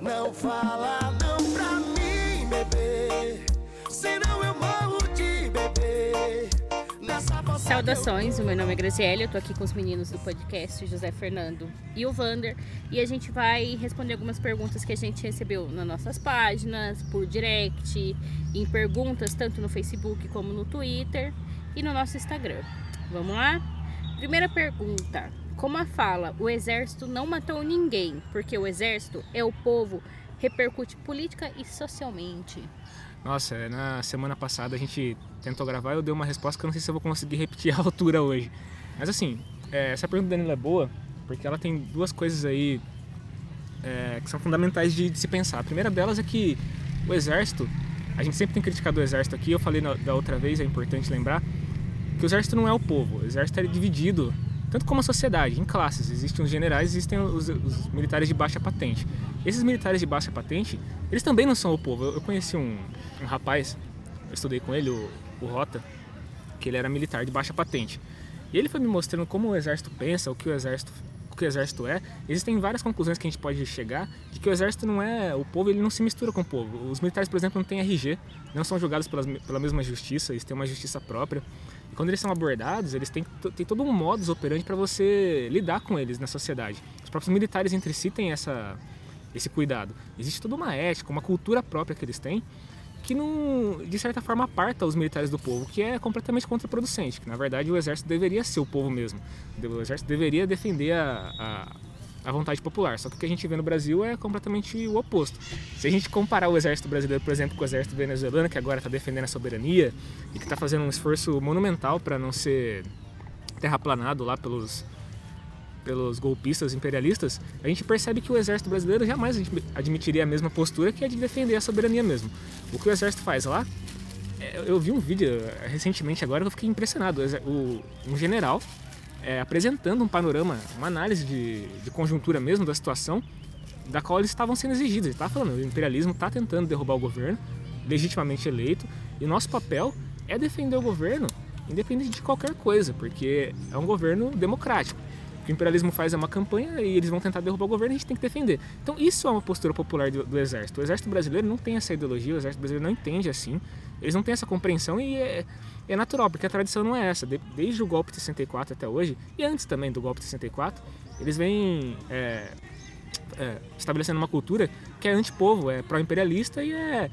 Não fala não pra mim, bebê. Senão eu morro de bebê. Saudações, o meu nome é Graziele, eu tô aqui com os meninos do podcast José Fernando e o Vander e a gente vai responder algumas perguntas que a gente recebeu nas nossas páginas, por direct, em perguntas tanto no Facebook como no Twitter e no nosso Instagram. Vamos lá? Primeira pergunta: Como a fala, o exército não matou ninguém, porque o exército é o povo, repercute política e socialmente. Nossa, é, na semana passada a gente tentou gravar e eu dei uma resposta que eu não sei se eu vou conseguir repetir a altura hoje. Mas assim, é, essa pergunta da Danilo é boa porque ela tem duas coisas aí é, que são fundamentais de, de se pensar. A primeira delas é que o exército, a gente sempre tem criticado o exército aqui, eu falei na- da outra vez, é importante lembrar, que o exército não é o povo, o exército é dividido, tanto como a sociedade, em classes. Existem os generais, existem os, os militares de baixa patente. Esses militares de baixa patente, eles também não são o povo. Eu, eu conheci um, um rapaz, eu estudei com ele, o, o Rota, que ele era militar de baixa patente. E ele foi me mostrando como o exército pensa, o que o exército, o que o exército é. Existem várias conclusões que a gente pode chegar de que o exército não é o povo, ele não se mistura com o povo. Os militares, por exemplo, não têm RG, não são julgados pela mesma justiça, eles têm uma justiça própria. Quando eles são abordados, eles têm, têm todo um modus operandi para você lidar com eles na sociedade. Os próprios militares entre si têm essa, esse cuidado. Existe toda uma ética, uma cultura própria que eles têm que não, de certa forma aparta os militares do povo, que é completamente contraproducente, que na verdade o exército deveria ser o povo mesmo. O exército deveria defender a, a, a vontade popular, só que o que a gente vê no Brasil é completamente o oposto. Se a gente comparar o exército brasileiro, por exemplo, com o exército venezuelano, que agora está defendendo a soberania e que está fazendo um esforço monumental para não ser terraplanado lá pelos pelos golpistas imperialistas, a gente percebe que o exército brasileiro jamais admi- admitiria a mesma postura que é de defender a soberania mesmo. O que o exército faz lá, é, eu vi um vídeo eh, recentemente agora que eu fiquei impressionado. O- um general é, apresentando um panorama, uma análise de, de conjuntura mesmo da situação da qual eles estavam sendo exigidos. Ele está falando, o imperialismo está tentando derrubar o governo, legitimamente eleito, e nosso papel é defender o governo, independente de qualquer coisa, porque é um governo democrático. O que o imperialismo faz é uma campanha e eles vão tentar derrubar o governo e a gente tem que defender. Então isso é uma postura popular do, do exército. O exército brasileiro não tem essa ideologia, o exército brasileiro não entende assim, eles não têm essa compreensão e é, é natural, porque a tradição não é essa. De- desde o golpe de 64 até hoje, e antes também do golpe de 64, eles vêm é, é, estabelecendo uma cultura que é antipovo, é pró-imperialista e é,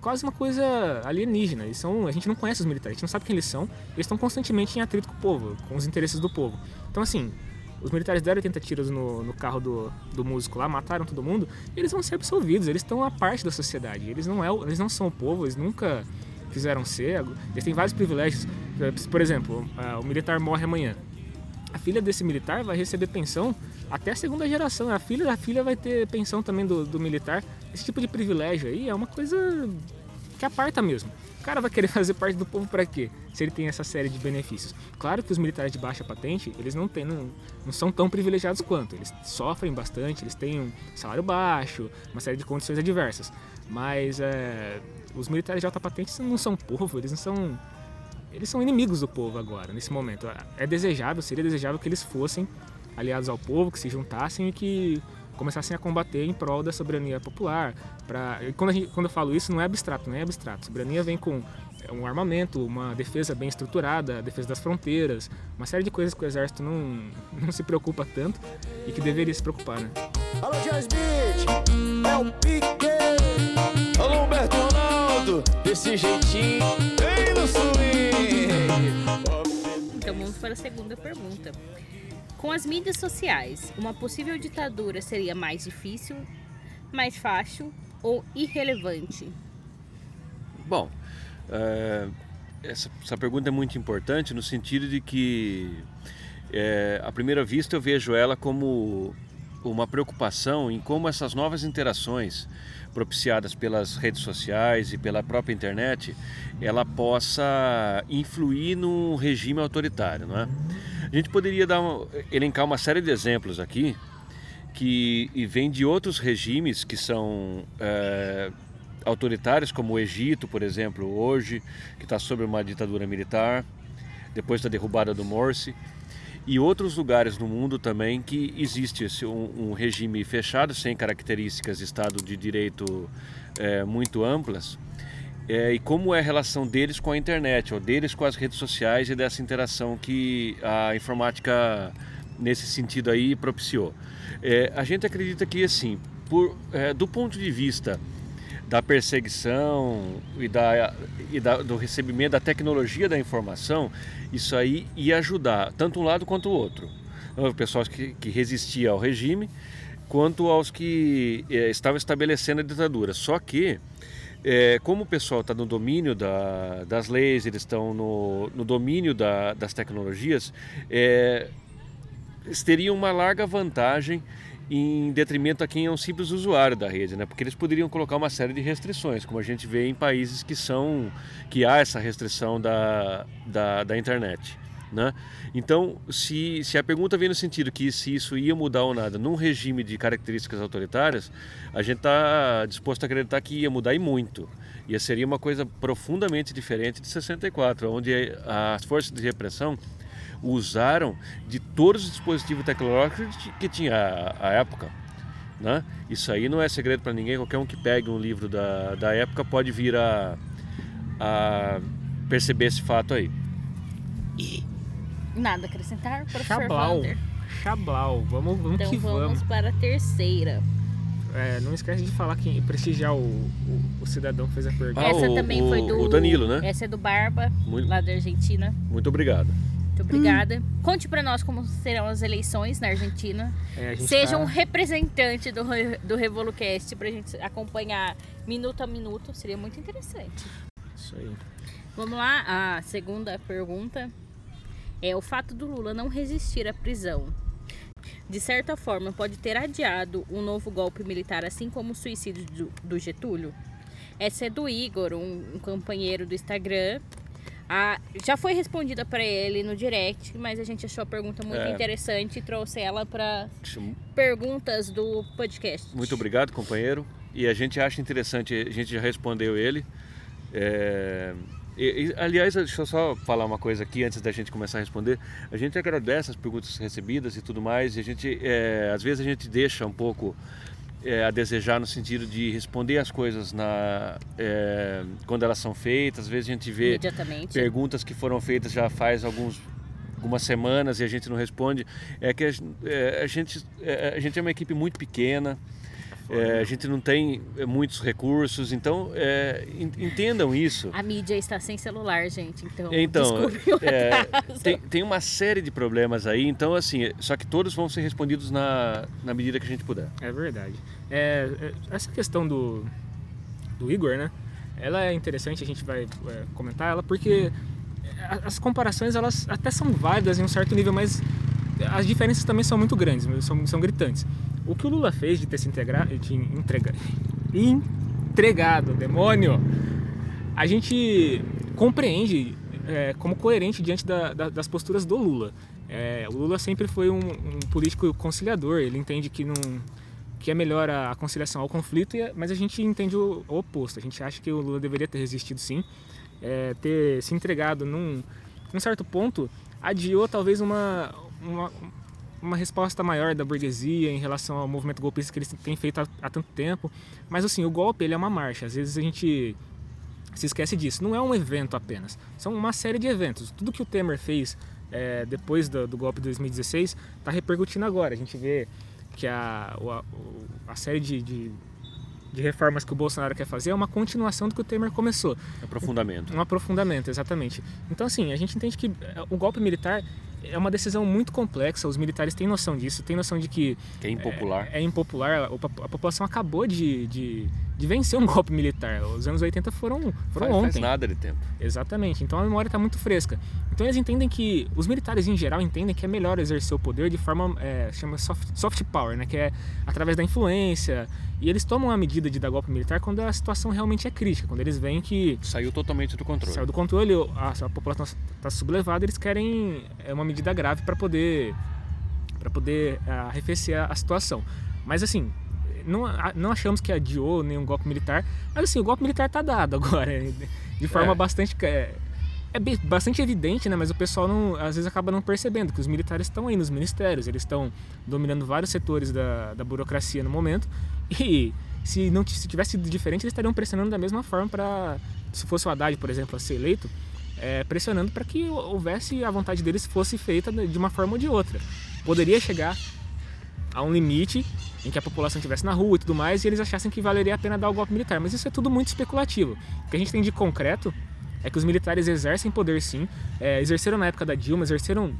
quase uma coisa alienígena. Eles são, a gente não conhece os militares, a gente não sabe quem eles são, eles estão constantemente em atrito com o povo, com os interesses do povo. Então, assim, os militares deram 80 tiros no, no carro do, do músico lá, mataram todo mundo, eles vão ser absolvidos, eles estão a parte da sociedade, eles não, é, eles não são o povo, eles nunca quiseram ser, eles têm vários privilégios. Por exemplo, ah, o militar morre amanhã a filha desse militar vai receber pensão até a segunda geração. A filha da filha vai ter pensão também do, do militar. Esse tipo de privilégio aí é uma coisa que aparta mesmo. O cara vai querer fazer parte do povo para quê? Se ele tem essa série de benefícios. Claro que os militares de baixa patente, eles não, têm, não, não são tão privilegiados quanto. Eles sofrem bastante, eles têm um salário baixo, uma série de condições adversas. Mas é, os militares de alta patente não são povo, eles não são eles são inimigos do povo agora, nesse momento. É desejável, seria desejável que eles fossem aliados ao povo, que se juntassem e que começassem a combater em prol da soberania popular. Pra... e Quando, a gente- quando eu falo isso, não é abstrato, não é abstrato. Soberania vem com é, um armamento, uma defesa bem estruturada, a defesa das fronteiras, uma série de coisas que o exército não, não se preocupa tanto e que deveria se preocupar, né? Alô, Beat, é o Pique. Alô, Humberto Ronaldo, desse jeitinho, bem no swing. Então vamos para a segunda pergunta. Com as mídias sociais, uma possível ditadura seria mais difícil, mais fácil ou irrelevante? Bom, é, essa, essa pergunta é muito importante no sentido de que, é, à primeira vista, eu vejo ela como uma preocupação em como essas novas interações propiciadas pelas redes sociais e pela própria internet, ela possa influir no regime autoritário, não é? A gente poderia dar elencar uma série de exemplos aqui que e vem de outros regimes que são é, autoritários, como o Egito, por exemplo, hoje, que está sob uma ditadura militar, depois da derrubada do Morsi. E outros lugares no mundo também que existe esse, um, um regime fechado, sem características de Estado de Direito é, muito amplas, é, e como é a relação deles com a internet, ou deles com as redes sociais e dessa interação que a informática, nesse sentido aí, propiciou. É, a gente acredita que, assim, por, é, do ponto de vista da perseguição e, da, e da, do recebimento da tecnologia da informação, isso aí ia ajudar tanto um lado quanto o outro. O pessoal que, que resistia ao regime, quanto aos que é, estavam estabelecendo a ditadura. Só que, é, como o pessoal está no domínio da, das leis, eles estão no, no domínio da, das tecnologias, é, eles teriam uma larga vantagem em detrimento a quem é um simples usuário da rede, né? Porque eles poderiam colocar uma série de restrições, como a gente vê em países que são que há essa restrição da, da, da internet. Né? Então, se, se a pergunta vem no sentido que se isso ia mudar ou nada num regime de características autoritárias, a gente está disposto a acreditar que ia mudar e muito. E seria uma coisa profundamente diferente de 64, onde as forças de repressão usaram de todos os dispositivos tecnológicos que tinha a, época. Né? Isso aí não é segredo para ninguém, qualquer um que pegue um livro da, da época pode vir a, a perceber esse fato aí. E nada a acrescentar, professor Chablau. Wander? Chablau, vamos, vamos Então que vamos vamos. para a terceira. É, não esquece de falar que prestigiar o, o, o cidadão que fez a pergunta. Ah, Essa o- também o- foi do. o Danilo, né? Essa é do Barba, Muito, lá da Argentina. muito obrigado. Muito obrigada. Conte pra nós como serão as eleições na Argentina. É, a Seja tá- um representante do, do RevoluCast pra gente acompanhar minuto a minuto. Seria muito interessante. Isso aí. Vamos lá, a segunda pergunta é o fato do Lula não resistir à prisão. De certa forma, pode ter adiado um novo golpe militar, assim como o suicídio do, do Getúlio? Essa é do Igor, um, um companheiro do Instagram. Ah, já foi respondida para ele no direct, mas a gente achou a pergunta muito É. interessante e trouxe ela para perguntas do podcast. Muito obrigado, companheiro. E a gente acha interessante, a gente já respondeu ele. É, e- e, aliás, deixa eu só falar uma coisa aqui antes da gente começar a responder. A gente agradece as perguntas recebidas e tudo mais. E a gente, é, às vezes, a gente deixa um pouco é, a desejar no sentido de responder as coisas na, é, quando elas são feitas. Às vezes a gente vê perguntas que foram feitas já faz alguns algumas semanas e a gente não responde é que a, é, a gente é, a gente é uma equipe muito pequena é, a gente não tem é, muitos recursos então é, en- entendam isso A mídia está sem celular, gente, então, então desculpe o é, tem, tem uma série de problemas aí então assim só que todos vão ser respondidos na, na medida que a gente puder É verdade. É, é, essa questão do, do Igor, né? Ela é interessante, a gente vai é, comentar ela, porque as comparações elas até são válidas em um certo nível, mas as diferenças também são muito grandes, são, são gritantes. O que o Lula fez de ter se integrado, de entregar, entregado, demônio, a gente compreende é, como coerente diante da- da- das posturas do Lula. É, o Lula sempre foi um, um político conciliador, ele entende que não que é melhor a, conciliação ao conflito, a- mas a gente entende o, o oposto. A gente acha que o Lula deveria ter resistido sim, é, ter se entregado num, num certo ponto, adiou talvez uma, uma, uma resposta maior da burguesia em relação ao movimento golpista que eles têm feito há, há tanto tempo. Mas assim, o golpe ele é uma marcha. Às vezes a gente se esquece disso. Não é um evento apenas. São uma série de eventos. Tudo que o Temer fez é, depois do, do golpe de 2016 está repercutindo agora. A gente vê que a, a, a série de, de, de reformas que o Bolsonaro quer fazer é uma continuação do que o Temer começou. aprofundamento Um aprofundamento, exatamente. Então, assim, a gente entende que eh, o golpe militar é uma decisão muito complexa, os militares têm noção disso, têm noção de que que é impopular. É impopular, a, a população acabou de, de, de vencer um golpe militar. Os anos 80 foram, foram faz, ontem. faz nada de tempo Exatamente. Então a memória está muito fresca. Então eles entendem que os militares em geral entendem que é melhor exercer o poder de forma é, chama soft, soft power, né? Que é através da influência. E eles tomam a medida de dar golpe militar quando a situação realmente é crítica, quando eles veem que saiu totalmente do controle saiu do controle, a, a população está sublevada, eles querem é, uma medida grave para poder para poder ah, arrefecer a, a situação. Mas assim, não, não achamos que adiou nenhum golpe militar, mas assim, o golpe militar está dado agora, de forma É. bastante é, é bastante evidente, né? Mas o pessoal não, às vezes acaba não percebendo que os militares estão aí nos ministérios, eles estão dominando vários setores da, da burocracia no momento e se não se tivesse sido diferente, eles estariam pressionando da mesma forma para, se fosse o Haddad, por exemplo, a ser eleito, é, pressionando para que houvesse a vontade deles fosse feita de uma forma ou de outra. Poderia chegar a um limite em que a população estivesse na rua e tudo mais e eles achassem que valeria a pena dar o golpe militar. Mas isso é tudo muito especulativo. O que a gente tem de concreto é que os militares exercem poder sim, é, exerceram na época da Dilma, exerceram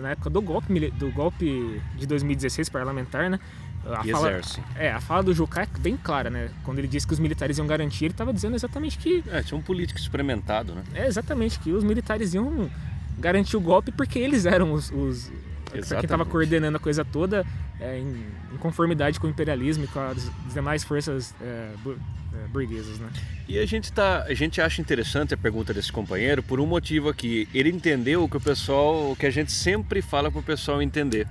na época do golpe, do golpe de 2016 parlamentar, né? A E fala, exerce. é, a fala do Jucá é bem clara, né? Quando ele disse que os militares iam garantir, ele estava dizendo exatamente que É, tinha um político experimentado, né? é exatamente que os militares iam garantir o golpe porque eles eram os, os pra quem estava coordenando a coisa toda é, em, em conformidade com o imperialismo e com as demais forças é, bu- é, burguesas, né? E a gente, tá, a gente acha interessante a pergunta desse companheiro por um motivo aqui. Ele entendeu o que o pessoal, o que a gente sempre fala para o pessoal entender.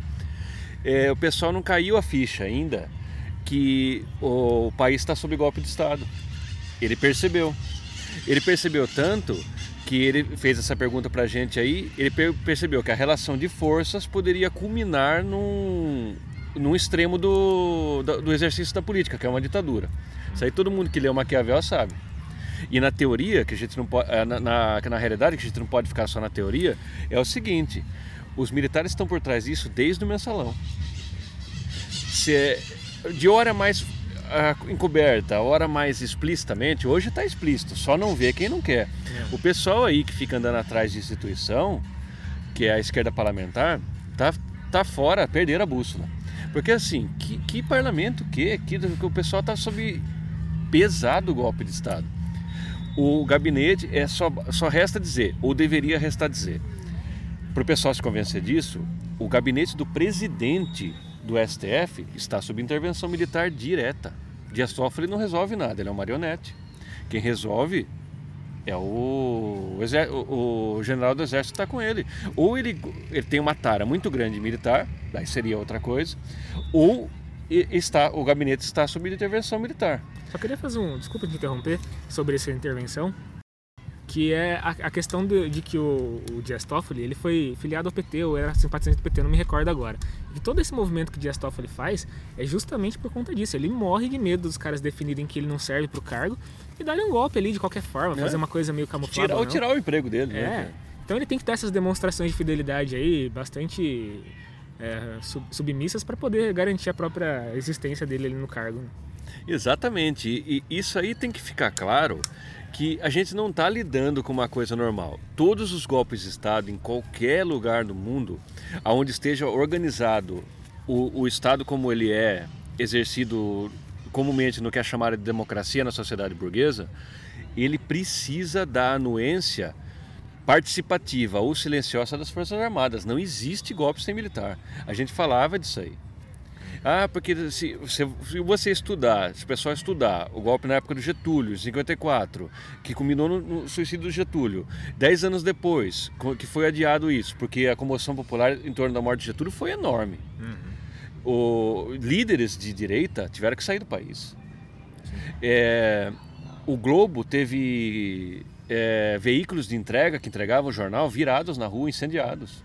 É, o pessoal não caiu a ficha ainda que o país está sob golpe de Estado. Ele percebeu. Ele percebeu tanto que ele fez essa pergunta para a gente aí. Ele per- percebeu que a relação de forças poderia culminar num, num extremo do, do, exercício da política, que é uma ditadura. Isso aí todo mundo que leu Maquiavel sabe. E na teoria, que a gente não pode, eh, na, na, na realidade, que a gente não pode ficar só na teoria, é o seguinte: os militares estão por trás disso desde o mensalão. Se é- de hora mais ah, encoberta, hora mais explicitamente, hoje está explícito, só não vê quem não quer. O pessoal aí que fica andando atrás de instituição, que é a esquerda parlamentar, tá, tá fora, perderam a bússola. Porque assim, que, que parlamento que, que o pessoal está sob pesado golpe de Estado. O gabinete é só, só resta dizer, ou deveria restar dizer. Para o pessoal se convencer disso, o gabinete do presidente do STF está sob intervenção militar direta. Dias Toffoli não resolve nada, ele é um marionete. Quem resolve é o, o- o general do exército está com ele. Ou ele, ele tem uma tara muito grande militar, daí seria outra coisa, ou está, o gabinete está sob intervenção militar. Só queria fazer um, desculpa te interromper, sobre essa intervenção, que é a, a questão de, de que o, o Dias Toffoli, ele foi filiado ao PT, ou era simpatizante do PT, não me recordo agora. E todo esse movimento que o Dias Toffoli faz é justamente por conta disso. Ele morre de medo dos caras definirem que ele não serve pro cargo e darem um golpe ali de qualquer forma, É. fazer uma coisa meio camuflada. Tirar, ou tirar o emprego dele. É. Né? Então ele tem que ter essas demonstrações de fidelidade aí, bastante é, sub- submissas para poder garantir a própria existência dele ali no cargo. né? Exatamente. E isso aí tem que ficar claro que a gente não está lidando com uma coisa normal. Todos os golpes de Estado em qualquer lugar do mundo, aonde esteja organizado o, o Estado como ele é exercido comumente no que é chamado de democracia na sociedade burguesa, ele precisa da anuência participativa ou silenciosa das Forças Armadas. Não existe golpe sem militar. A gente falava disso aí. Ah, porque se, se, se você estudar, se o pessoal estudar o golpe na época do Getúlio, em 54, que culminou no, no suicídio do Getúlio, dez anos depois, que foi adiado isso, porque a comoção popular em torno da morte de Getúlio foi enorme. O, líderes de direita tiveram que sair do país. É, o Globo teve é, veículos de entrega que entregavam o jornal virados na rua, incendiados.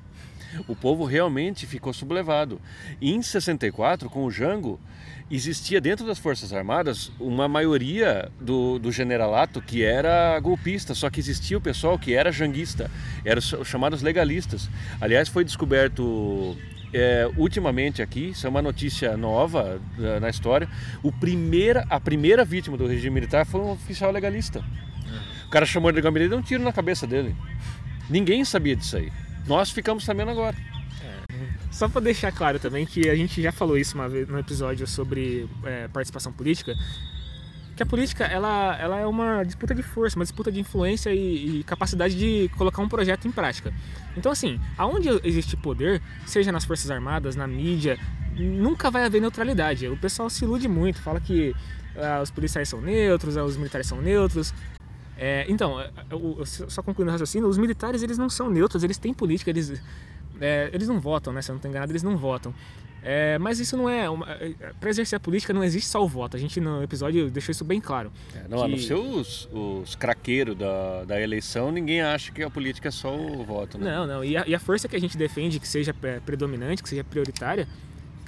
O povo realmente ficou sublevado. E em 64, com o Jango, existia dentro das Forças Armadas uma maioria do, do generalato que era golpista, só que existia o pessoal que era janguista, eram os chamados legalistas. Aliás, foi descoberto é, ultimamente aqui, isso é uma notícia nova na história, o primeira, a primeira vítima do regime militar foi um oficial legalista. O cara chamou ele de gabinete e deu um tiro na cabeça dele. Ninguém sabia disso aí. Nós ficamos sabendo agora. Só para deixar claro também que a gente já falou isso uma vez no episódio sobre é, participação política, que a política ela, ela é uma disputa de força, uma disputa de influência e, e capacidade de colocar um projeto em prática. Então assim, aonde existe poder, seja nas forças armadas, na mídia, nunca vai haver neutralidade. O pessoal se ilude muito, fala que ah, os policiais são neutros, ah, os militares são neutros. É, então, é, o- só concluindo o raciocínio, os militares eles não são neutros, eles têm política, eles, é, eles não votam, né? Se eu não estou enganado, eles não votam. É, mas isso não é. Para exercer a política não existe só o voto. A gente no episódio deixou isso bem claro. É, não, que... a não ser os, os craqueiros da, da eleição, ninguém acha que a política é só o voto. Né? Não, não. E a, e a força que a gente defende que seja predominante, que seja prioritária,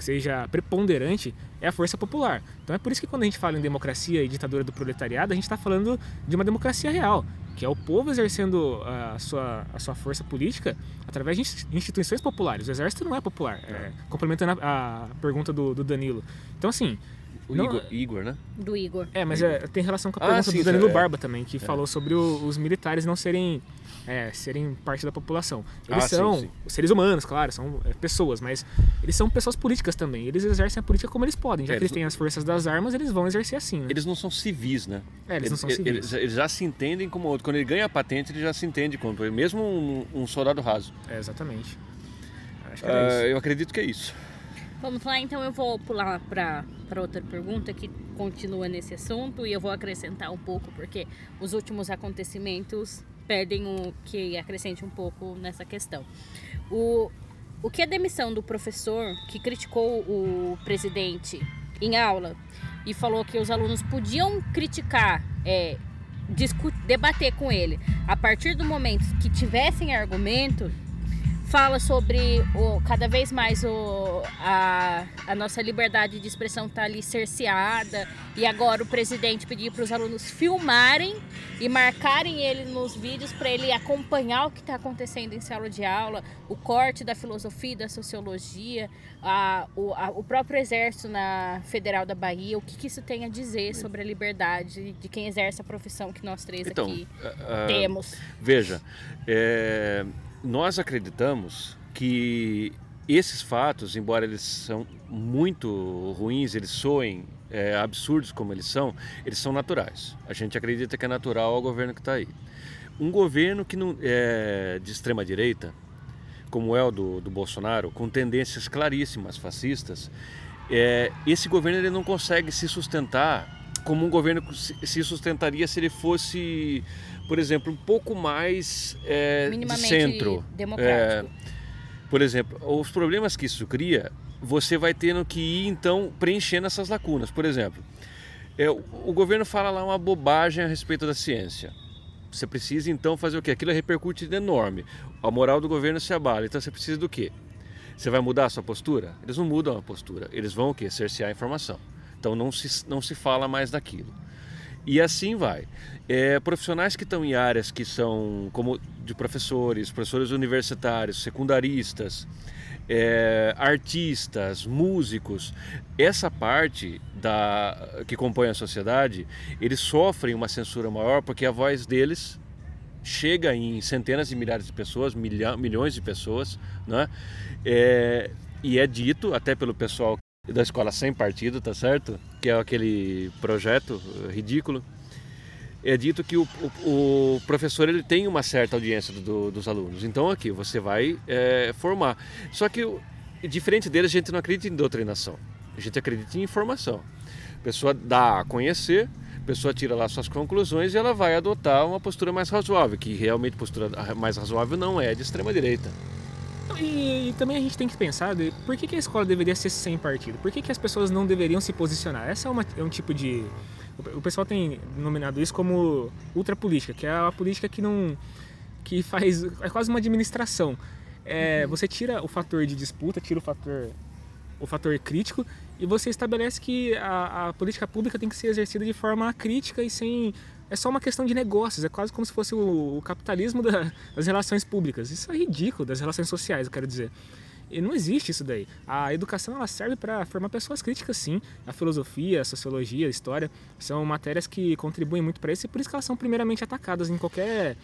que seja preponderante, é a força popular. Então é por isso que quando a gente fala em democracia e ditadura do proletariado, a gente está falando de uma democracia real, que é o povo exercendo a sua, a sua força política através de instituições populares. O exército não é popular, é, complementando a, a pergunta do, do, Danilo. Então, assim. O não, Igor, Igor, né? Do Igor. É, mas é, tem relação com a pergunta ah, sim, do Danilo é. Barba também, que é. falou sobre o, os militares não serem é, serem parte da população. Eles ah, são sim, sim. seres humanos, claro, são é, pessoas, mas eles são pessoas políticas também. Eles exercem a política como eles podem. Já é, que eles têm as forças das armas, eles vão exercer assim. Né? Eles não são civis, né? É, eles, eles não são civis. Eles, eles, já se entendem como outro. Quando ele ganha a patente, ele já se entende como mesmo um, um soldado raso. É, exatamente. Uh, eu acredito que é isso. Vamos lá, então eu vou pular para outra pergunta que continua nesse assunto e eu vou acrescentar um pouco, porque os últimos acontecimentos pedem um, que acrescente um pouco nessa questão. O, o que a demissão do professor que criticou o presidente em aula e falou que os alunos podiam criticar, é, debater com ele a partir do momento que tivessem argumento fala sobre o, cada vez mais o, a, a nossa liberdade de expressão está ali cerceada e agora o presidente pediu para os alunos filmarem e marcarem ele nos vídeos para ele acompanhar o que está acontecendo em sala de aula, o corte da filosofia e da sociologia, a, o, a, o próprio exército na Federal da Bahia, o que, que, isso tem a dizer sobre a liberdade de quem exerce a profissão que nós três então, aqui uh, temos. Veja, é nós acreditamos que esses fatos, embora eles são muito ruins, eles soem é, absurdos como eles são, eles são naturais. A gente acredita que é natural ao governo que está aí. Um governo que não é de extrema direita, como é o do, do Bolsonaro, com tendências claríssimas fascistas, é, esse governo ele não consegue se sustentar como um governo se sustentaria se ele fosse por exemplo, um pouco mais é, de centro. democrático. É, por exemplo, os problemas que isso cria, você vai tendo que ir então preenchendo essas lacunas. Por exemplo, é, o governo fala lá uma bobagem a respeito da ciência. Você precisa então fazer o quê? Aquilo repercute enorme. A moral do governo se abala. Então você precisa do quê? Você vai mudar a sua postura? Eles não mudam a postura. Eles vão o quê? Cercear a informação. Então não se, não se fala mais daquilo. E assim vai. É, profissionais que estão em áreas que são como de professores, professores universitários, secundaristas, é, artistas, músicos, essa parte da que compõe a sociedade, eles sofrem uma censura maior porque a voz deles chega em centenas de milhares de pessoas, milhões de pessoas, né? É, e é dito até pelo pessoal da escola sem partido, tá certo? Que é aquele projeto ridículo. É dito que o, o, o professor ele tem uma certa audiência do, dos alunos. Então aqui você vai é, formar. Só que diferente deles a gente não acredita em doutrinação. A gente acredita em informação. A pessoa dá a conhecer, a pessoa tira lá suas conclusões e ela vai adotar uma postura mais razoável, que realmente postura mais razoável não é de extrema direita. E, e, também a gente tem que pensar de, por que, que a escola deveria ser sem partido? Por que, que as pessoas não deveriam se posicionar? Essa é, uma, é um tipo de. O pessoal tem nominado isso como ultrapolítica, que é a política que não. que faz. é quase uma administração. É, uhum. Você tira o fator de disputa, tira o fator, o fator crítico e você estabelece que a, a política pública tem que ser exercida de forma crítica e sem é só uma questão de negócios, é quase como se fosse o, o capitalismo da, das relações públicas. Isso é ridículo, das relações sociais, eu quero dizer. E não existe isso daí. A educação ela serve para formar pessoas críticas, sim. A filosofia, a sociologia, a história são matérias que contribuem muito para isso e por isso que elas são primeiramente atacadas em qualquer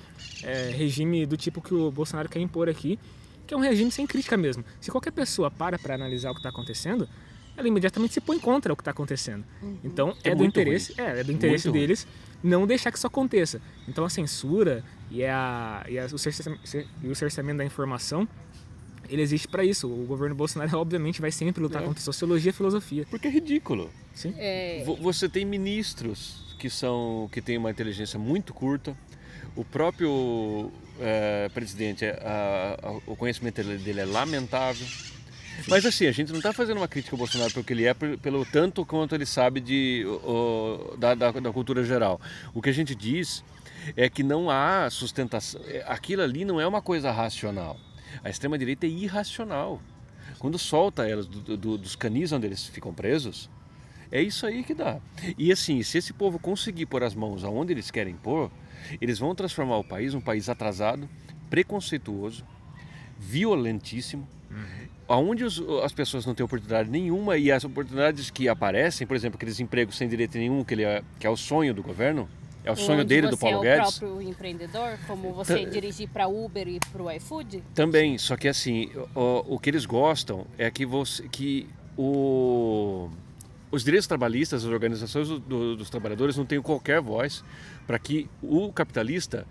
é, regime do tipo que o Bolsonaro quer impor aqui, que é um regime sem crítica mesmo. Se qualquer pessoa para para analisar o que está acontecendo, ela imediatamente se põe contra o que está acontecendo. Uhum. Então é, é do interesse, é, é, do interesse muito deles ruim não deixar que isso aconteça. Então a censura e, a, e, a, o, cerceamento, e o cerceamento da informação ele existe para isso. O governo Bolsonaro, obviamente, vai sempre lutar é. contra sociologia e filosofia. Porque é ridículo. Sim. É... Você tem ministros que são que têm uma inteligência muito curta. O próprio é, presidente, a, a, o conhecimento dele é lamentável. Mas assim, a gente não está fazendo uma crítica ao Bolsonaro pelo que ele é, pelo tanto quanto ele sabe de, o, da, da, da cultura geral. O que a gente diz é que não há sustentação. é, Aquilo ali não é uma coisa racional. A extrema-direita é irracional. Quando solta elas do- do- dos canis onde eles ficam presos, é isso aí que dá. E assim, se esse povo conseguir pôr as mãos aonde eles querem pôr, eles vão transformar o país um país atrasado, preconceituoso, violentíssimo, onde os- as pessoas não têm oportunidade nenhuma e as oportunidades que aparecem, por exemplo, aqueles empregos sem direito nenhum, que, ele é, que é o sonho do governo, é o sonho dele, do você Paulo é Guedes. o próprio empreendedor, como você dirigir para Uber e para o iFood? Também, só que assim, o, o que eles gostam é que você que o, os direitos trabalhistas, as organizações do- do- dos trabalhadores não tenham qualquer voz para que o capitalista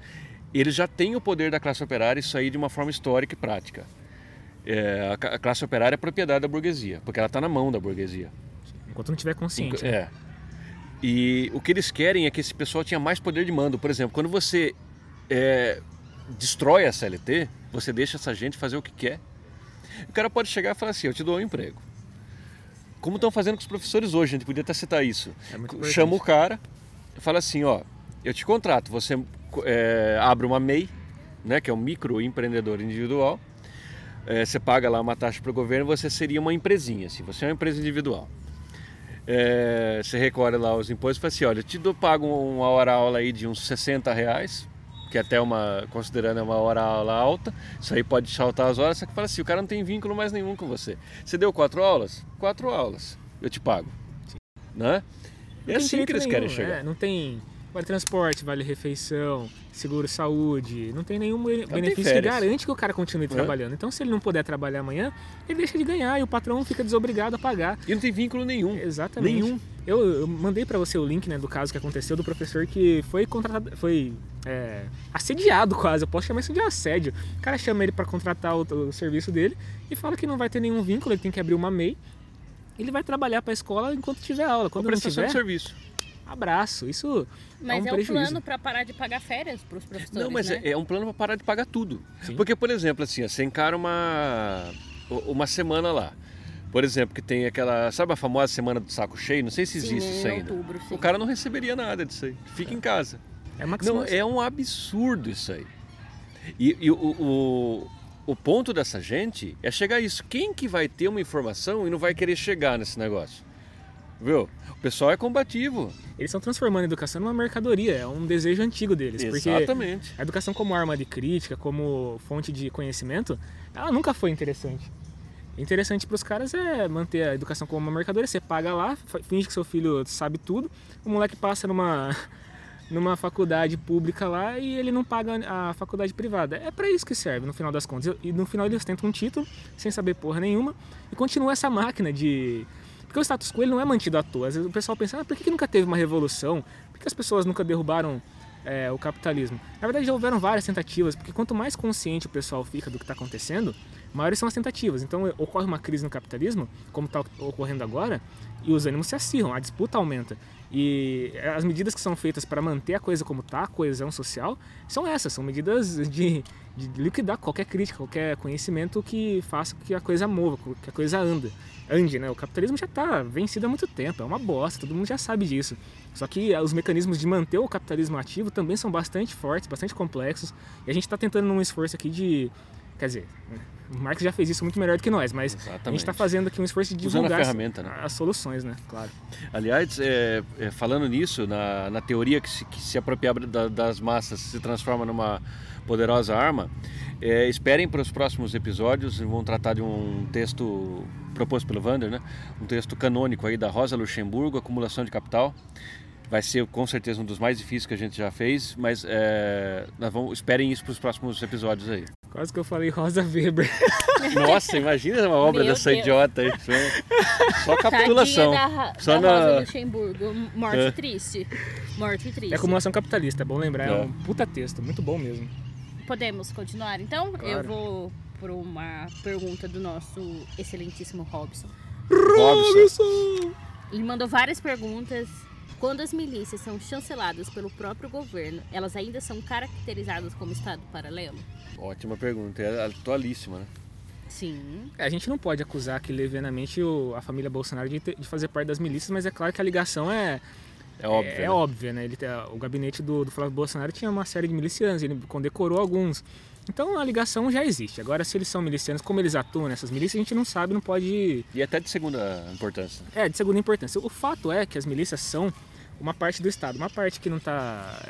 ele já tem o poder da classe operária isso aí de uma forma histórica e prática. É, a, classe operária é propriedade da burguesia, porque ela está na mão da burguesia. Enquanto não tiver consciente. né? É. E o que eles querem é que esse pessoal tenha mais poder de mando. Por exemplo, quando você é, destrói a CLT, você deixa essa gente fazer o que quer. O cara pode chegar e falar assim: Eu te dou um emprego. Como estão fazendo com os professores hoje, a gente podia até citar isso. É. Chama o cara fala assim: Ó, eu te contrato, você é, abre uma MEI, né, que é um microempreendedor individual. É, você paga lá uma taxa para o governo, você seria uma empresinha, assim, você é uma empresa individual. É, você recolhe lá os impostos e fala assim, olha, eu te dou, pago uma hora aula aí de uns 60 reais, que até uma, considerando é uma hora aula alta, isso aí pode saltar as horas, só que fala assim, o cara não tem vínculo mais nenhum com você. Você deu quatro aulas? Quatro aulas, eu te pago. Né? É Não tem assim que eles nenhum, querem chegar. é, não tem vale transporte, vale refeição, seguro saúde, não tem nenhum bene- tem benefício que férias. garante que o cara continue É. trabalhando. Então, se ele não puder trabalhar amanhã, ele deixa de ganhar e o patrão fica desobrigado a pagar. E não tem vínculo nenhum. Exatamente. Nenhum. Eu, eu mandei pra você o link né, do caso que aconteceu do professor que foi contratado, foi é, assediado quase. Eu posso chamar isso de assédio. O cara chama ele pra contratar o, o serviço dele e fala que não vai ter nenhum vínculo, ele tem que abrir uma MEI. Ele vai trabalhar pra escola enquanto tiver aula. Quando não tiver, de serviço. Abraço. Isso Mas é é, um o prejuízo. plano para parar de pagar férias para os professores, Não, mas né? é, é um plano para parar de pagar tudo. Sim. Porque, por exemplo, assim, você encara uma, uma semana lá. Por exemplo, que tem aquela. Sabe a famosa semana do saco cheio? Não sei se Sim, existe em isso ainda. outubro, sim. O cara não receberia nada disso aí. Fica em casa. é Não, é um absurdo isso aí. E, e o, o, o ponto dessa gente é chegar a isso. Quem que vai ter uma informação e não vai querer chegar nesse negócio? Viu? O pessoal é combativo. Eles estão transformando a educação numa mercadoria, é um desejo antigo deles. Porque Exatamente. a educação como arma de crítica, como fonte de conhecimento, ela nunca foi interessante. Interessante para os caras é manter a educação como uma mercadoria. Você paga lá, finge que seu filho sabe tudo, o moleque passa numa, numa faculdade pública lá e ele não paga a faculdade privada. É para isso que serve, no final das contas. E no final eles tentam um título, sem saber porra nenhuma, e continua essa máquina de. Porque o status quo não é mantido à toa. Às vezes o pessoal pensa, ah, por que nunca teve uma revolução? Por que as pessoas nunca derrubaram é, o capitalismo? Na verdade, já houveram várias tentativas, porque quanto mais consciente o pessoal fica do que está acontecendo, maiores são as tentativas. Então, ocorre uma crise no capitalismo, como está ocorrendo agora, e os ânimos se acirram, a disputa aumenta. E as medidas que são feitas para manter a coisa como está, a coesão social, são essas, são medidas de, de liquidar qualquer crítica, qualquer conhecimento que faça que a coisa mova, que a coisa anda. Ande, né? O capitalismo já está vencido há muito tempo, é uma bosta, todo mundo já sabe disso. Só que eh, os mecanismos de manter o capitalismo ativo também são bastante fortes, bastante complexos, e a gente está tentando num esforço aqui de. Quer dizer, o Marx já fez isso muito melhor do que nós, mas a gente Exatamente. está fazendo aqui um esforço de divulgar as- né? as soluções, né? Claro. Aliás, é, é, falando nisso, na, na teoria que se, que se apropriar da- das massas se transforma numa poderosa arma, é, esperem para os próximos episódios, vão tratar de um texto proposto pelo Vander, né? um texto canônico aí da Rosa Luxemburgo, Acumulação de Capital. Vai ser com certeza um dos mais difíceis que a gente já fez, mas é, nós vamos, esperem isso para os próximos episódios aí. Quase que eu falei Rosa Weber. Nossa, imagina uma obra Meu dessa Deus. idiota aí. Só capitulação. Tadinha da, Só da Rosa na- Luxemburgo. Morte É. triste. Morte triste. É acumulação capitalista, é bom lembrar, é, É. um puta texto, muito bom mesmo. Podemos continuar, então? Eu Claro. vou por uma pergunta do nosso excelentíssimo Robson. Robson. Ele mandou várias perguntas. Quando as milícias são chanceladas pelo próprio governo, elas ainda são caracterizadas como Estado paralelo? Ótima pergunta, é atualíssima, né? Sim. É, A gente não pode acusar aqui levianamente a família Bolsonaro de, ter- de fazer parte das milícias, mas é claro que a ligação é, É óbvio. é, né? óbvia, né? Ele, o gabinete do, do Flávio Bolsonaro tinha uma série de milicianos, ele condecorou alguns. Então a ligação já existe. Agora, se eles são milicianos, como eles atuam nessas milícias, a gente não sabe, não pode. E até de segunda importância. É, de segunda importância. O fato é que as milícias são uma parte do Estado, uma parte que não está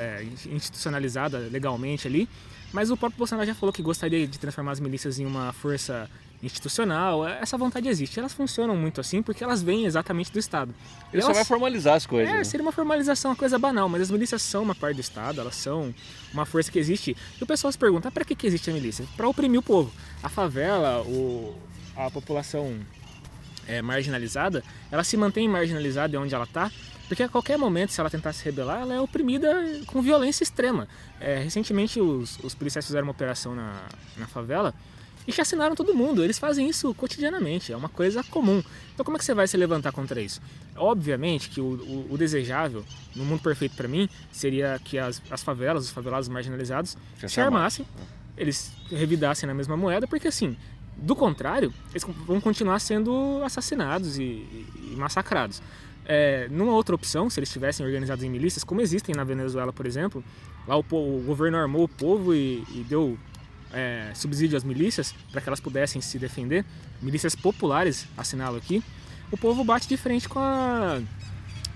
institucionalizada legalmente ali, mas o próprio Bolsonaro já falou que gostaria de transformar as milícias em uma força institucional. Essa vontade existe. Elas funcionam muito assim porque elas vêm exatamente do Estado. Ele só elas- vai formalizar as coisas. é, né? seria uma formalização, uma coisa banal, mas as milícias são uma parte do Estado, elas são uma força que existe. E o pessoal se pergunta, ah, para que, que existe a milícia? Para oprimir o povo. A favela, o, a população é, marginalizada, ela se mantém marginalizada onde ela está, porque a qualquer momento, se ela tentar se rebelar, ela é oprimida com violência extrema. É, recentemente, os, os policiais fizeram uma operação na, na favela e chacinaram todo mundo. Eles fazem isso cotidianamente, é uma coisa comum. Então, como é que você vai se levantar contra isso? Obviamente que o, o- o desejável, no mundo perfeito para mim, seria que as, as favelas, os favelados marginalizados, se se armassem, eles revidassem na mesma moeda, porque assim, do contrário, eles vão continuar sendo assassinados e, e- e massacrados. É, numa outra opção, se eles estivessem organizados em milícias, como existem na Venezuela, por exemplo, lá o, po- o governo armou o povo e, e deu é, subsídio às milícias para que elas pudessem se defender, milícias populares, assinalo aqui, o povo bate de frente com a,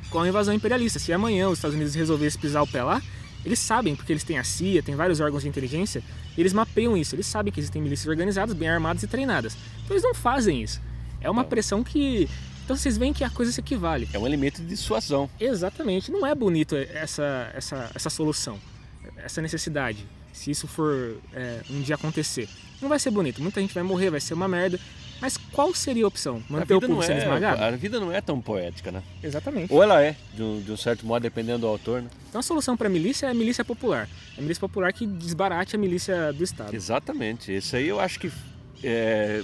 com a invasão imperialista. Se amanhã os Estados Unidos resolvessem pisar o pé lá, eles sabem, porque eles têm a CIA, tem vários órgãos de inteligência, eles mapeiam isso, eles sabem que existem milícias organizadas, bem armadas e treinadas. Então eles não fazem isso. É uma pressão que. Então vocês veem que a coisa se equivale. É um elemento de dissuasão. Exatamente. Não é bonito essa, essa, essa solução, essa necessidade. Se isso for é, um dia acontecer, não vai ser bonito. Muita gente vai morrer, vai ser uma merda. Mas qual seria a opção? A Manter o vida, povo não sendo é, esmagado? a vida não é tão poética, né? Exatamente. Ou ela é, de um, de um certo modo, dependendo do autor, né? Então a solução para a milícia é a milícia popular. É a milícia popular que desbarate a milícia do Estado. Exatamente. Isso aí eu acho que é,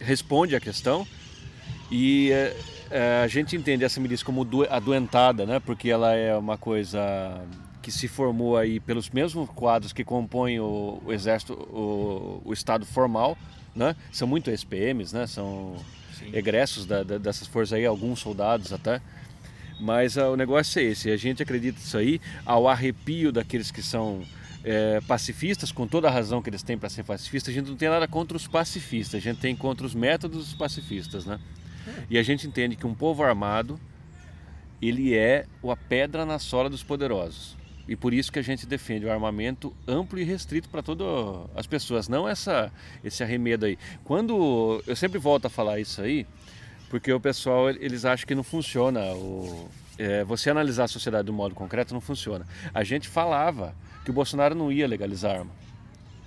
responde à questão e é, é, a gente entende essa milícia como do- adoentada, né? Porque ela é uma coisa que se formou aí pelos mesmos quadros que compõem o, o exército, o, o estado formal, né? São muito SPMs, né? São Sim. egressos da- da- dessas forças aí, alguns soldados até. Mas ah, o negócio é esse, a gente acredita isso aí ao arrepio daqueles que são é, pacifistas, com toda a razão que eles têm para ser pacifistas, a gente não tem nada contra os pacifistas, a gente tem contra os métodos dos pacifistas, né? E a gente entende que um povo armado, ele é a pedra na sola dos poderosos. E por isso que a gente defende o armamento amplo e restrito para todas as pessoas, não essa esse arremedo aí. Quando eu sempre volto a falar isso aí, porque o pessoal eles acham que não funciona. O, é, você analisar a sociedade de um modo concreto não funciona. A gente falava que o Bolsonaro não ia legalizar arma.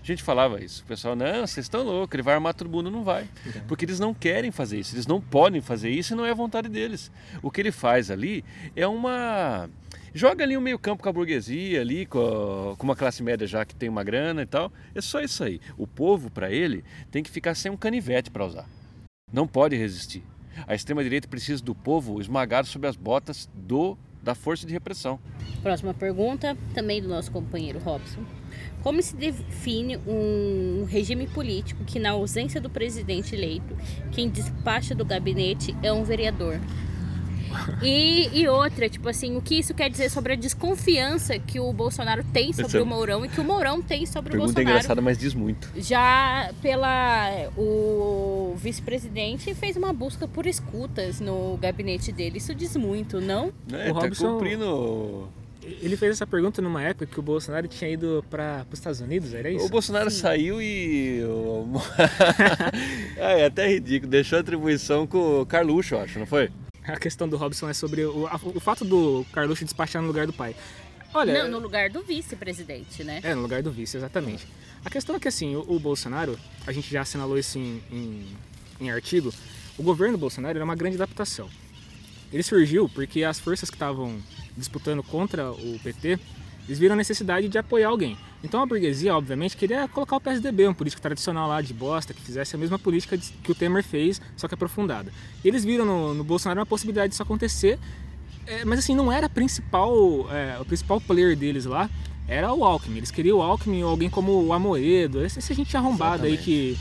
A gente falava isso. O pessoal, não, vocês estão loucos, ele vai armar todo mundo, não vai. Porque eles não querem fazer isso, eles não podem fazer isso e não é a vontade deles. O que ele faz ali é uma. Joga ali o meio campo com a burguesia, ali com, a- com uma classe média já que tem uma grana e tal. É só isso aí. O povo, para ele, tem que ficar sem um canivete para usar. Não pode resistir. A extrema-direita precisa do povo esmagado sob as botas do da força de repressão. Próxima pergunta, também do nosso companheiro Robson. Como se define um regime político que, na ausência do presidente eleito, quem despacha do gabinete é um vereador? E, e outra, tipo assim, o que isso quer dizer sobre a desconfiança que o Bolsonaro tem sobre Essa- o Mourão e que o Mourão tem sobre o Pergunta Bolsonaro? engraçada, mas diz muito. Já pela o vice-presidente fez uma busca por escutas no gabinete dele. Isso diz muito, não? É, O tá Robson- cumprindo. Ele fez essa pergunta numa época que o Bolsonaro tinha ido para os Estados Unidos, era isso? O Bolsonaro saiu e. o- é, é até ridículo. Deixou a atribuição com o Carluxo, eu acho, não foi? A questão do Robson é sobre o, a- o fato do Carluxo despachar no lugar do pai. Olha, Não, no lugar do vice-presidente, né? É, no lugar do vice, exatamente. A questão é que, assim, o, o Bolsonaro, a gente já assinalou isso em, em, em artigo, o governo Bolsonaro era uma grande adaptação. Ele surgiu porque as forças que estavam disputando contra o PT, eles viram a necessidade de apoiar alguém. Então a burguesia, obviamente, queria colocar o PSDB, um político tradicional lá de bosta, que fizesse a mesma política que o Temer fez, só que aprofundada. E eles viram no, no Bolsonaro uma possibilidade disso acontecer, é, mas assim, não era principal, é, o principal player deles lá, era o Alckmin. Eles queriam o Alckmin ou alguém como o Amoedo, esse, esse gente arrombado aí que,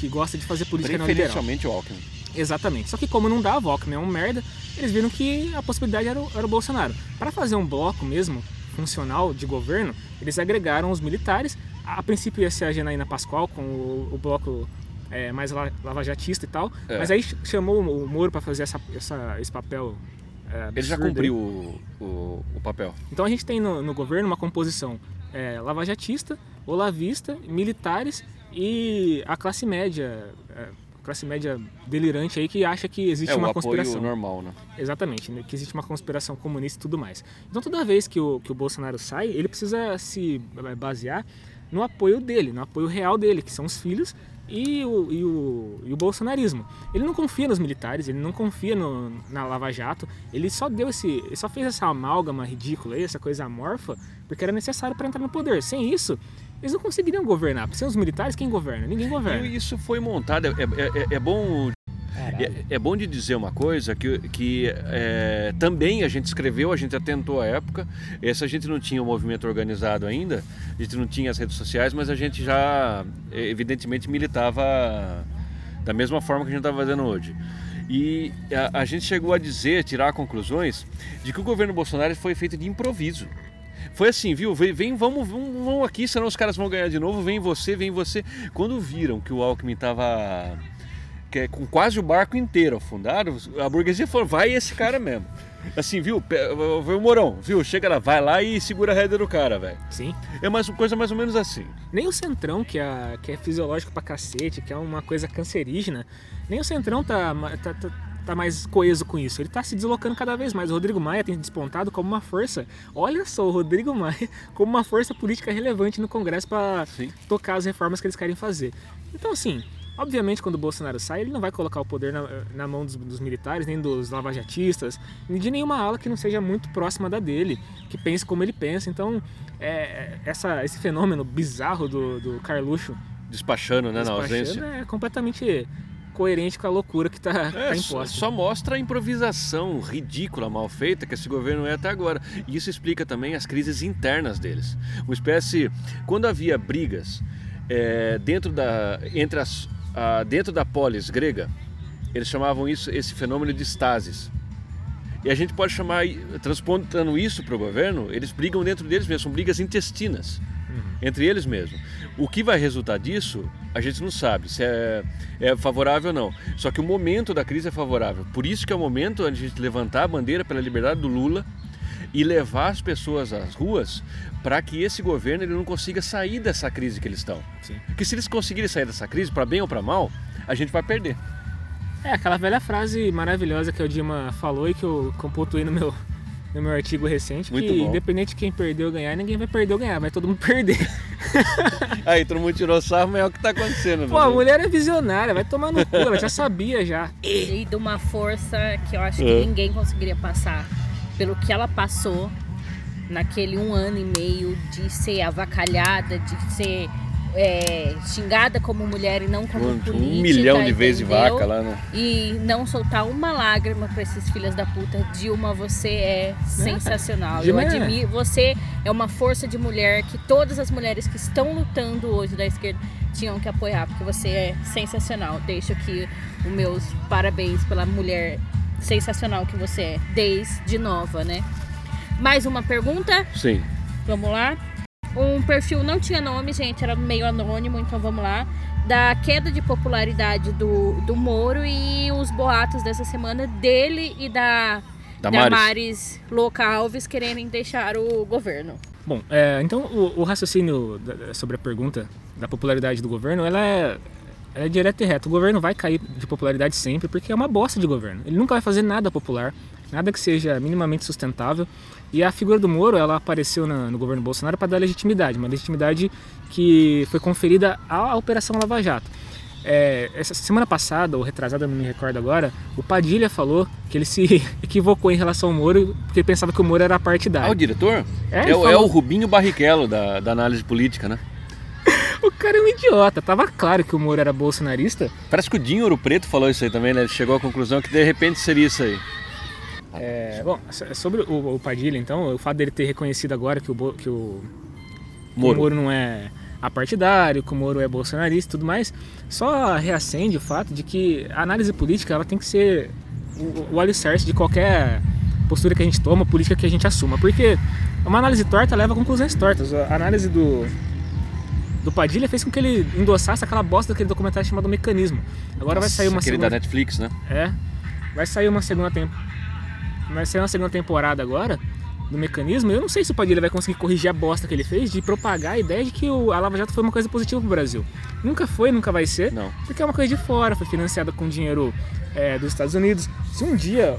que gosta de fazer política neoliberal. Preferencialmente o Alckmin. Exatamente. Só que como não dava, o Alckmin é um merda, eles viram que a possibilidade era o, era o Bolsonaro. Para fazer um bloco mesmo, funcional, de governo, eles agregaram os militares. A, princípio ia ser a Janaína Pascoal com o, o bloco é, mais la- lavajatista e tal, É. mas aí ch- chamou o Moro para fazer essa, essa- esse papel é, Ele já cumpriu o, o, o papel. Então a gente tem no, no governo uma composição é, lavajatista, olavista, militares e a classe média, é, classe média delirante aí que acha que existe É uma conspiração. normal, né? Exatamente, né, que existe uma conspiração comunista e tudo mais. Então toda vez que o, que o Bolsonaro sai, ele precisa se basear no apoio dele, no apoio real dele, que são os filhos e o, e o, e o bolsonarismo. Ele não confia nos militares, ele não confia no, na Lava Jato, ele só deu esse. ele só fez essa amálgama ridícula aí, essa coisa amorfa, porque era necessário para entrar no poder. Sem isso, eles não conseguiriam governar. Sem os militares, quem governa? Ninguém governa. E isso foi montado. É, é- é- é bom É, é bom de dizer uma coisa que, que é, também a gente escreveu, a gente atentou à época. Essa a gente não tinha o movimento organizado ainda, a gente não tinha as redes sociais, mas a gente já é, evidentemente militava da mesma forma que a gente está fazendo hoje. E a, a gente chegou a dizer, tirar conclusões de que o governo Bolsonaro foi feito de improviso. Foi assim, viu? Vem, vem, vamos, vamos, vamos aqui, senão os caras vão ganhar de novo. Vem você, vem você. Quando viram que o Alckmin estava que é com quase o barco inteiro afundado, a burguesia falou, vai esse cara mesmo. Assim, viu? Foi o Morão, viu? Chega lá, vai lá e segura a rédea do cara, velho. Sim. É mais, coisa mais ou menos assim. Nem o Centrão, que é, que é fisiológico pra cacete, que é uma coisa cancerígena, nem o Centrão tá, tá, tá, tá mais coeso com isso. Ele tá se deslocando cada vez mais. O Rodrigo Maia tem despontado como uma força. Olha só, o Rodrigo Maia como uma força política relevante no Congresso para tocar as reformas que eles querem fazer. Então, assim, obviamente, quando o Bolsonaro sai, ele não vai colocar o poder na, na mão dos, dos militares, nem dos lavajatistas, nem de nenhuma ala que não seja muito próxima da dele, que pense como ele pensa. Então, é, essa, esse fenômeno bizarro do, do Carluxo Despachando, né, na despachando ausência. é completamente coerente com a loucura que tá, É, tá só, imposta. só mostra a improvisação ridícula, mal feita que esse governo é até agora. E isso explica também as crises internas deles. Uma espécie. Quando havia brigas é, dentro da. entre as. a- dentro da polis grega, eles chamavam isso, esse fenômeno de estasis. E a gente pode chamar, transpontando isso para o governo, eles brigam dentro deles mesmos, são brigas intestinas, entre eles mesmos. O que vai resultar disso, a gente não sabe se é, é favorável ou não. Só que o momento da crise é favorável. Por isso que é o momento de a gente levantar a bandeira pela liberdade do Lula e levar as pessoas às ruas para que esse governo ele não consiga sair dessa crise que eles estão. Porque se eles conseguirem sair dessa crise, para bem ou para mal, a gente vai perder. É aquela velha frase maravilhosa que o Dima falou e que eu pontuei no meu, no meu artigo recente, Muito que bom. independente de quem perder ou ganhar, ninguém vai perder ou ganhar, vai todo mundo perder. Aí todo mundo tirou sarro, mas é o que está acontecendo. Pô, a mulher é visionária, vai tomar no cu, ela já sabia já. E de uma força que eu acho que É. ninguém conseguiria passar pelo que ela passou naquele um ano e meio de ser avacalhada, de ser é, xingada como mulher e não como Um, política. um milhão de vezes de vaca lá, né? E não soltar uma lágrima pra esses filhos da puta. Dilma, você é sensacional. Eu Dilma é- admiro. Você é uma força de mulher que todas as mulheres que estão lutando hoje da esquerda tinham que apoiar, porque você é sensacional. Deixo aqui os meus parabéns pela mulher sensacional que você é, desde nova, né? Mais uma pergunta? Sim. Vamos lá. Um perfil não tinha nome, gente, era meio anônimo, então vamos lá. Da queda de popularidade do, do Moro e os boatos dessa semana dele e da Damares. Damares Louca Alves quererem deixar o governo. Bom, é, então o, o raciocínio da- sobre a pergunta da popularidade do governo, ela é, ela é direto e reto. O governo vai cair de popularidade sempre porque é uma bosta de governo. Ele nunca vai fazer nada popular, nada que seja minimamente sustentável. E a figura do Moro, ela apareceu na- no governo Bolsonaro para dar legitimidade, uma legitimidade que foi conferida à Operação Lava Jato. É, essa semana passada, ou retrasada, não me recordo agora, o Padilha falou que ele se equivocou em relação ao Moro porque ele pensava que o Moro era partidário. Ah, o diretor? É, É, falou- é o Rubinho Barrichello da, da análise política, né? O cara é um idiota. Tava claro que o Moro era bolsonarista. Parece que o Dinho Ouro Preto falou isso aí também, né? Ele chegou à conclusão que de repente seria isso aí. É, bom, so- sobre o, o Padilha, então, o fato dele ter reconhecido agora que o, que o, que o Moro. Moro não é apartidário, que o Moro é bolsonarista e tudo mais, só reacende o fato de que a análise política ela tem que ser o, o alicerce de qualquer postura que a gente toma, política que a gente assuma. Porque uma análise torta leva a conclusões tortas. A análise do, do Padilha fez com que ele endossasse aquela bosta daquele documentário chamado Mecanismo. Agora Nossa, vai sair uma aquele segunda... da Netflix, né? É. Vai sair uma segunda tempo. Vai sair uma segunda temporada agora do mecanismo. Eu não sei se o Padilha vai conseguir corrigir a bosta que ele fez de propagar a ideia de que o, a Lava Jato foi uma coisa positiva pro Brasil. Nunca foi, nunca vai ser. Não. Porque é uma coisa de fora, foi financiada com dinheiro é, dos Estados Unidos. Se um dia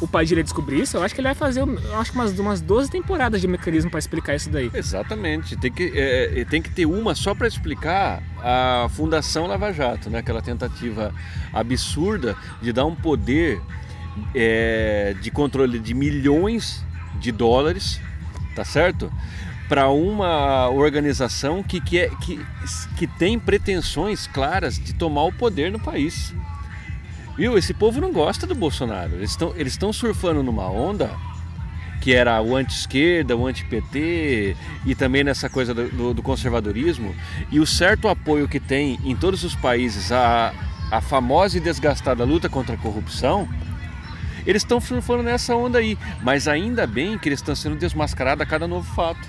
o Padilha descobrir isso, eu acho que ele vai fazer eu acho que umas, umas 12 temporadas de mecanismo para explicar isso daí. Exatamente. Tem que, é, tem que ter uma só para explicar a Fundação Lava Jato, né? aquela tentativa absurda de dar um poder é, de controle de milhões de dólares, tá certo? Para uma organização que, que, é, que, que tem pretensões claras de tomar o poder no país. Viu? Esse povo não gosta do Bolsonaro. Eles estão eles surfando numa onda que era o anti-esquerda, o anti-PT e também nessa coisa do, do, do, conservadorismo. E o certo apoio que tem em todos os países a, a famosa e desgastada luta contra a corrupção, eles estão surfando nessa onda aí. Mas ainda bem que eles estão sendo desmascarados a cada novo fato.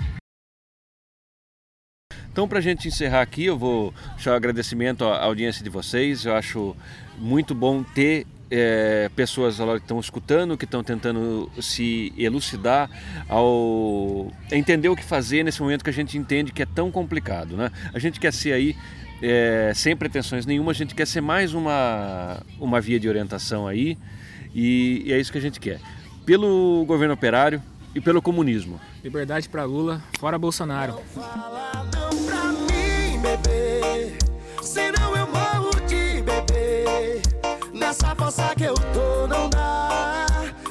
Então, para a gente encerrar aqui, eu vou deixar um agradecimento à audiência de vocês. Eu acho muito bom ter é, pessoas que estão escutando, que estão tentando se elucidar, ao entender o que fazer nesse momento que a gente entende que é tão complicado. Né? A gente quer ser aí, é, sem pretensões nenhuma, a gente quer ser mais uma, uma via de orientação aí, e, e é isso que a gente quer. Pelo governo operário e pelo comunismo. Liberdade para Lula, fora Bolsonaro. Não fala não pra mim, bebê, senão eu morro de bebê. Nessa força que eu tô não dá,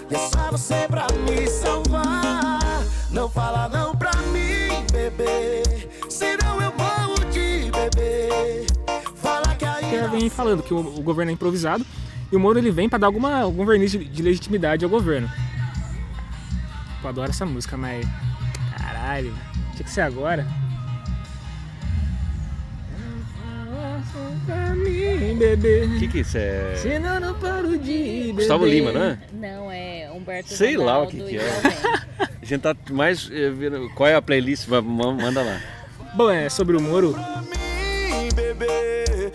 é só você pra me salvar. Não fala não pra mim, bebê, senão eu morro de bebê. Fala que vem falando que o, o governo é improvisado e o Moro ele vem para dar alguma, algum verniz de, de legitimidade ao governo. Eu adoro essa música, mas. Caralho, tinha que ser agora. Pra mim, bebê. O que, que isso é? Senão não paro de beber. Gustavo Lima, não é? Não, é Humberto Sei lá o que que é. A gente tá mais eh, vendo qual é a playlist, manda lá. Bom, é sobre o Moro. pra mim, bebê.